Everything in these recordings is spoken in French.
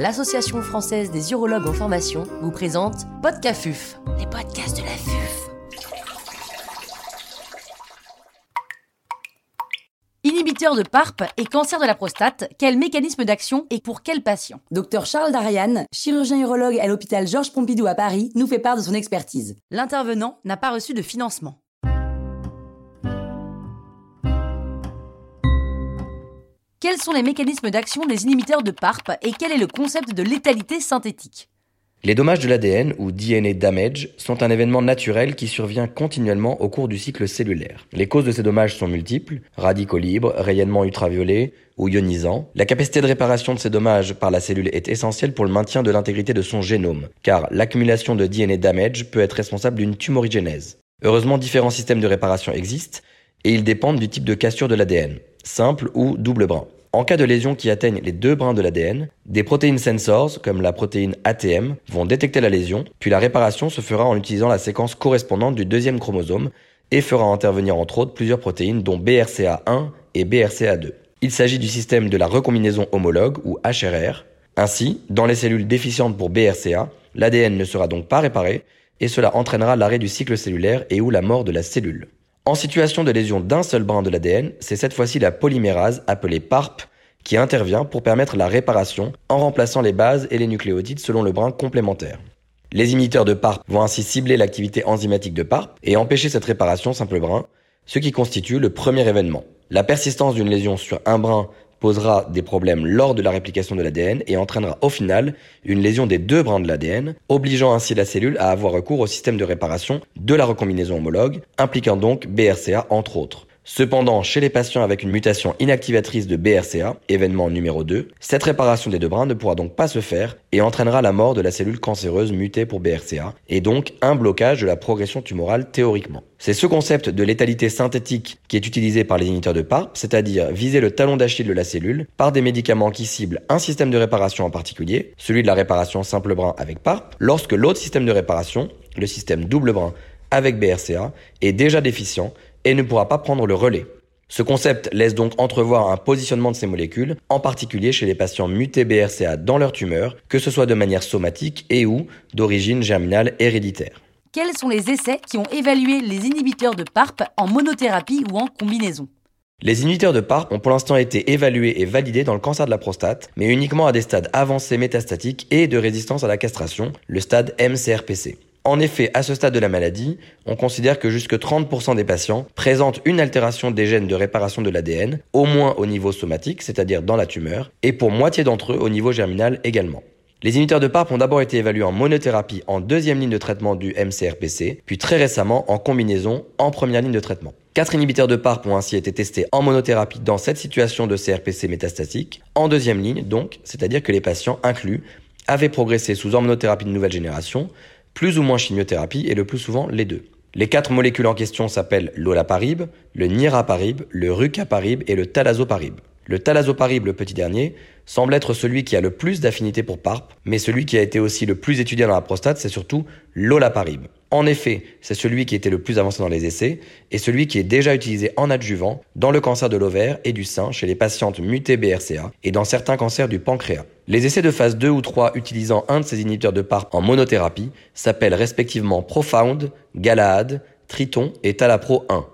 l'Association française des urologues en formation vous présente Podcafuf, les podcasts de la FUF. Inhibiteur de PARP et cancer de la prostate, quel mécanisme d'action et pour quel patient? Docteur Charles Darian, chirurgien urologue à l'hôpital Georges Pompidou à Paris, nous fait part de son expertise. L'intervenant n'a pas reçu de financement. Quels sont les mécanismes d'action des inhibiteurs de PARP et quel est le concept de létalité synthétique Les dommages de l'ADN ou DNA damage sont un événement naturel qui survient continuellement au cours du cycle cellulaire. Les causes de ces dommages sont multiples, radicaux libres, rayonnement ultraviolet ou ionisant. La capacité de réparation de ces dommages par la cellule est essentielle pour le maintien de l'intégrité de son génome, car l'accumulation de DNA damage peut être responsable d'une tumorigénèse. Heureusement, différents systèmes de réparation existent et ils dépendent du type de cassure de l'ADN simple ou double brin. En cas de lésion qui atteigne les deux brins de l'ADN, des protéines sensors, comme la protéine ATM, vont détecter la lésion, puis la réparation se fera en utilisant la séquence correspondante du deuxième chromosome et fera intervenir entre autres plusieurs protéines dont BRCA1 et BRCA2. Il s'agit du système de la recombinaison homologue ou HRR. Ainsi, dans les cellules déficientes pour BRCA, l'ADN ne sera donc pas réparé et cela entraînera l'arrêt du cycle cellulaire et ou la mort de la cellule. En situation de lésion d'un seul brin de l'ADN, c'est cette fois-ci la polymérase, appelée PARP, qui intervient pour permettre la réparation en remplaçant les bases et les nucléotides selon le brin complémentaire. Les imiteurs de PARP vont ainsi cibler l'activité enzymatique de PARP et empêcher cette réparation simple brin, ce qui constitue le premier événement. La persistance d'une lésion sur un brin posera des problèmes lors de la réplication de l'ADN et entraînera au final une lésion des deux brins de l'ADN, obligeant ainsi la cellule à avoir recours au système de réparation de la recombinaison homologue, impliquant donc BRCA entre autres. Cependant, chez les patients avec une mutation inactivatrice de BRCA, événement numéro 2, cette réparation des deux brins ne pourra donc pas se faire et entraînera la mort de la cellule cancéreuse mutée pour BRCA et donc un blocage de la progression tumorale théoriquement. C'est ce concept de létalité synthétique qui est utilisé par les inhibiteurs de PARP, c'est-à-dire viser le talon d'Achille de la cellule par des médicaments qui ciblent un système de réparation en particulier, celui de la réparation simple brin avec PARP, lorsque l'autre système de réparation, le système double brin avec BRCA, est déjà déficient et ne pourra pas prendre le relais. Ce concept laisse donc entrevoir un positionnement de ces molécules, en particulier chez les patients mutés BRCA dans leur tumeur, que ce soit de manière somatique et ou d'origine germinale héréditaire. Quels sont les essais qui ont évalué les inhibiteurs de PARP en monothérapie ou en combinaison? Les inhibiteurs de PARP ont pour l'instant été évalués et validés dans le cancer de la prostate, mais uniquement à des stades avancés métastatiques et de résistance à la castration, le stade MCRPC. En effet, à ce stade de la maladie, on considère que jusque 30% des patients présentent une altération des gènes de réparation de l'ADN, au moins au niveau somatique, c'est-à-dire dans la tumeur, et pour moitié d'entre eux au niveau germinal également. Les inhibiteurs de PARP ont d'abord été évalués en monothérapie en deuxième ligne de traitement du MCRPC, puis très récemment en combinaison en première ligne de traitement. Quatre inhibiteurs de PARP ont ainsi été testés en monothérapie dans cette situation de CRPC métastatique, en deuxième ligne donc, c'est-à-dire que les patients inclus avaient progressé sous hormonothérapie de nouvelle génération, plus ou moins chimiothérapie et le plus souvent les deux. Les quatre molécules en question s'appellent l'olaparib, le niraparib, le rucaparib et le talazoparib. Le talazoparib, le petit dernier, semble être celui qui a le plus d'affinité pour PARP, mais celui qui a été aussi le plus étudié dans la prostate, c'est surtout l'olaparib. En effet, c'est celui qui était le plus avancé dans les essais et celui qui est déjà utilisé en adjuvant dans le cancer de l'ovaire et du sein chez les patientes mutées BRCA et dans certains cancers du pancréas. Les essais de phase 2 ou 3 utilisant un de ces inhibiteurs de PARP en monothérapie s'appellent respectivement Profound, Galaad, Triton et Talapro 1.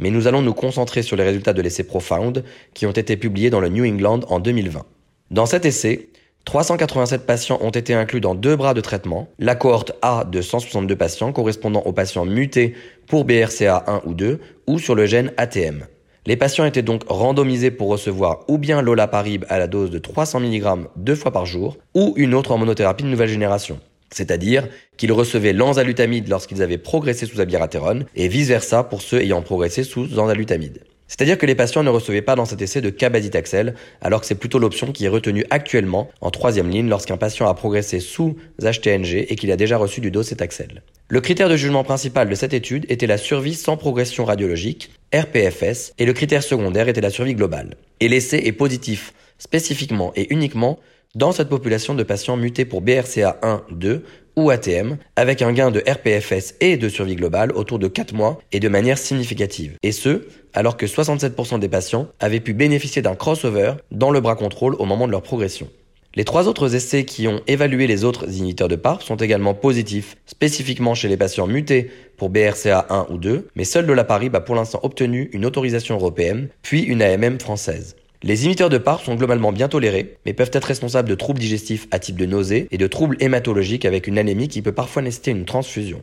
Mais nous allons nous concentrer sur les résultats de l'essai Profound qui ont été publiés dans le New England en 2020. Dans cet essai, 387 patients ont été inclus dans deux bras de traitement, la cohorte A de 162 patients correspondant aux patients mutés pour BRCA 1 ou 2 ou sur le gène ATM. Les patients étaient donc randomisés pour recevoir ou bien l'olaparib à la dose de 300 mg deux fois par jour ou une autre hormonothérapie de nouvelle génération. C'est-à-dire qu'ils recevaient l'enzalutamide lorsqu'ils avaient progressé sous abiraterone et vice-versa pour ceux ayant progressé sous enzalutamide. C'est-à-dire que les patients ne recevaient pas dans cet essai de cabazitaxel, alors que c'est plutôt l'option qui est retenue actuellement en troisième ligne lorsqu'un patient a progressé sous HTNG et qu'il a déjà reçu du docetaxel. Le critère de jugement principal de cette étude était la survie sans progression radiologique, RPFS, et le critère secondaire était la survie globale. Et l'essai est positif, spécifiquement et uniquement dans cette population de patients mutés pour BRCA 1, 2 ou ATM, avec un gain de RPFS et de survie globale autour de 4 mois et de manière significative. Et ce, alors que 67% des patients avaient pu bénéficier d'un crossover dans le bras contrôle au moment de leur progression. Les trois autres essais qui ont évalué les autres inhibiteurs de PARP sont également positifs, spécifiquement chez les patients mutés pour BRCA 1 ou 2, mais seul l'olaparib a pour l'instant obtenu une autorisation européenne, puis une AMM française. Les inhibiteurs de PARP sont globalement bien tolérés, mais peuvent être responsables de troubles digestifs à type de nausées et de troubles hématologiques avec une anémie qui peut parfois nécessiter une transfusion.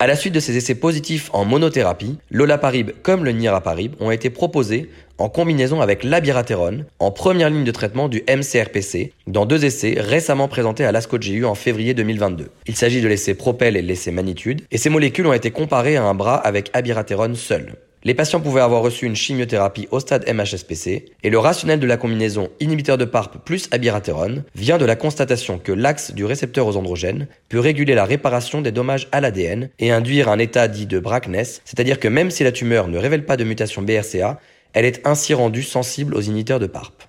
À la suite de ces essais positifs en monothérapie, l'olaparib comme le niraparib ont été proposés en combinaison avec l'abiraterone en première ligne de traitement du MCRPC dans deux essais récemment présentés à l'ASCO-GU en février 2022. Il s'agit de l'essai Propel et l'essai Magnitude, et ces molécules ont été comparées à un bras avec abiraterone seul. Les patients pouvaient avoir reçu une chimiothérapie au stade MHSPC et le rationnel de la combinaison inhibiteur de PARP plus abiraterone vient de la constatation que l'axe du récepteur aux androgènes peut réguler la réparation des dommages à l'ADN et induire un état dit de Brackness, c'est-à-dire que même si la tumeur ne révèle pas de mutation BRCA, elle est ainsi rendue sensible aux inhibiteurs de PARP.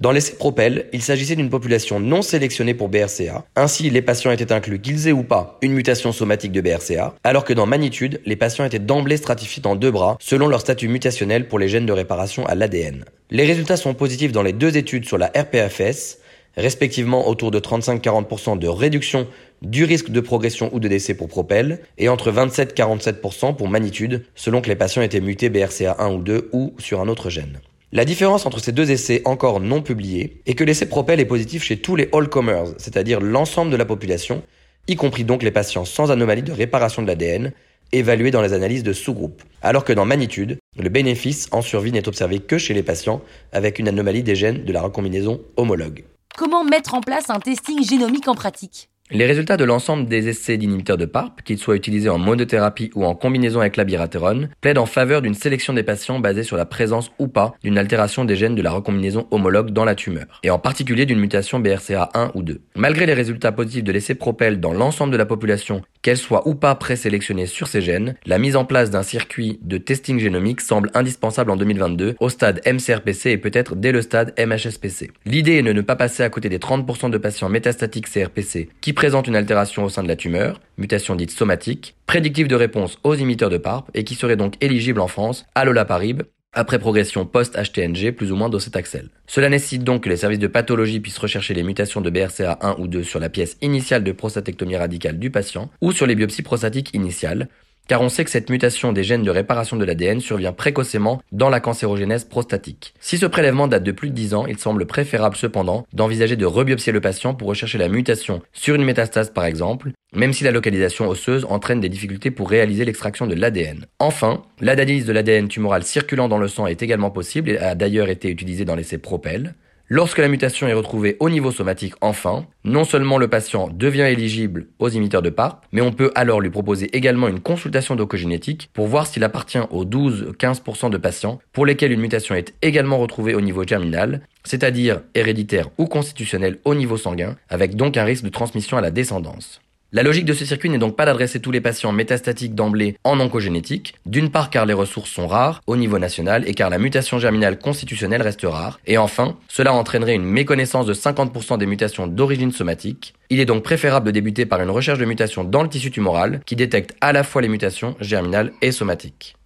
Dans l'essai Propel, il s'agissait d'une population non sélectionnée pour BRCA. Ainsi, les patients étaient inclus qu'ils aient ou pas une mutation somatique de BRCA, alors que dans Magnitude, les patients étaient d'emblée stratifiés en deux bras selon leur statut mutationnel pour les gènes de réparation à l'ADN. Les résultats sont positifs dans les deux études sur la RPFS, respectivement autour de 35-40% de réduction du risque de progression ou de décès pour Propel, et entre 27-47% pour Magnitude, selon que les patients étaient mutés BRCA1 ou 2 ou sur un autre gène. La différence entre ces deux essais encore non publiés est que l'essai Propel est positif chez tous les all-comers, c'est-à-dire l'ensemble de la population, y compris donc les patients sans anomalie de réparation de l'ADN, évalués dans les analyses de sous-groupes. Alors que dans Magnitude, le bénéfice en survie n'est observé que chez les patients avec une anomalie des gènes de la recombinaison homologue. Comment mettre en place un testing génomique en pratique? Les résultats de l'ensemble des essais d'inhibiteurs de PARP, qu'ils soient utilisés en monothérapie ou en combinaison avec l'abiraterone, plaident en faveur d'une sélection des patients basée sur la présence ou pas d'une altération des gènes de la recombinaison homologue dans la tumeur, et en particulier d'une mutation BRCA1 ou 2. Malgré les résultats positifs de l'essai Propel dans l'ensemble de la population, qu'elle soit ou pas présélectionnée sur ces gènes, la mise en place d'un circuit de testing génomique semble indispensable en 2022 au stade MCRPC et peut-être dès le stade MHSPC. L'idée est de ne pas passer à côté des 30% de patients métastatiques CRPC qui présente une altération au sein de la tumeur, mutation dite somatique, prédictive de réponse aux imiteurs de PARP et qui serait donc éligible en France à l'olaparib après progression post-HTNG plus ou moins docetaxel. Cela nécessite donc que les services de pathologie puissent rechercher les mutations de BRCA1 ou 2 sur la pièce initiale de prostatectomie radicale du patient ou sur les biopsies prostatiques initiales, car on sait que cette mutation des gènes de réparation de l'ADN survient précocement dans la cancérogénèse prostatique. Si ce prélèvement date de plus de 10 ans, il semble préférable cependant d'envisager de rebiopsier le patient pour rechercher la mutation sur une métastase par exemple, même si la localisation osseuse entraîne des difficultés pour réaliser l'extraction de l'ADN. Enfin, l'analyse de l'ADN tumoral circulant dans le sang est également possible et a d'ailleurs été utilisée dans l'essai Propel. Lorsque la mutation est retrouvée au niveau somatique enfin, non seulement le patient devient éligible aux imiteurs de PARP, mais on peut alors lui proposer également une consultation d'ocogénétique pour voir s'il appartient aux 12-15% de patients pour lesquels une mutation est également retrouvée au niveau germinal, c'est-à-dire héréditaire ou constitutionnel au niveau sanguin, avec donc un risque de transmission à la descendance. La logique de ce circuit n'est donc pas d'adresser tous les patients métastatiques d'emblée en oncogénétique, d'une part car les ressources sont rares au niveau national et car la mutation germinale constitutionnelle reste rare, et enfin, cela entraînerait une méconnaissance de 50% des mutations d'origine somatique. Il est donc préférable de débuter par une recherche de mutations dans le tissu tumoral qui détecte à la fois les mutations germinales et somatiques.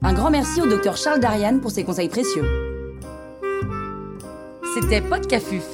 Un grand merci au docteur Charles Darian pour ses conseils précieux. C'était Podcafuf,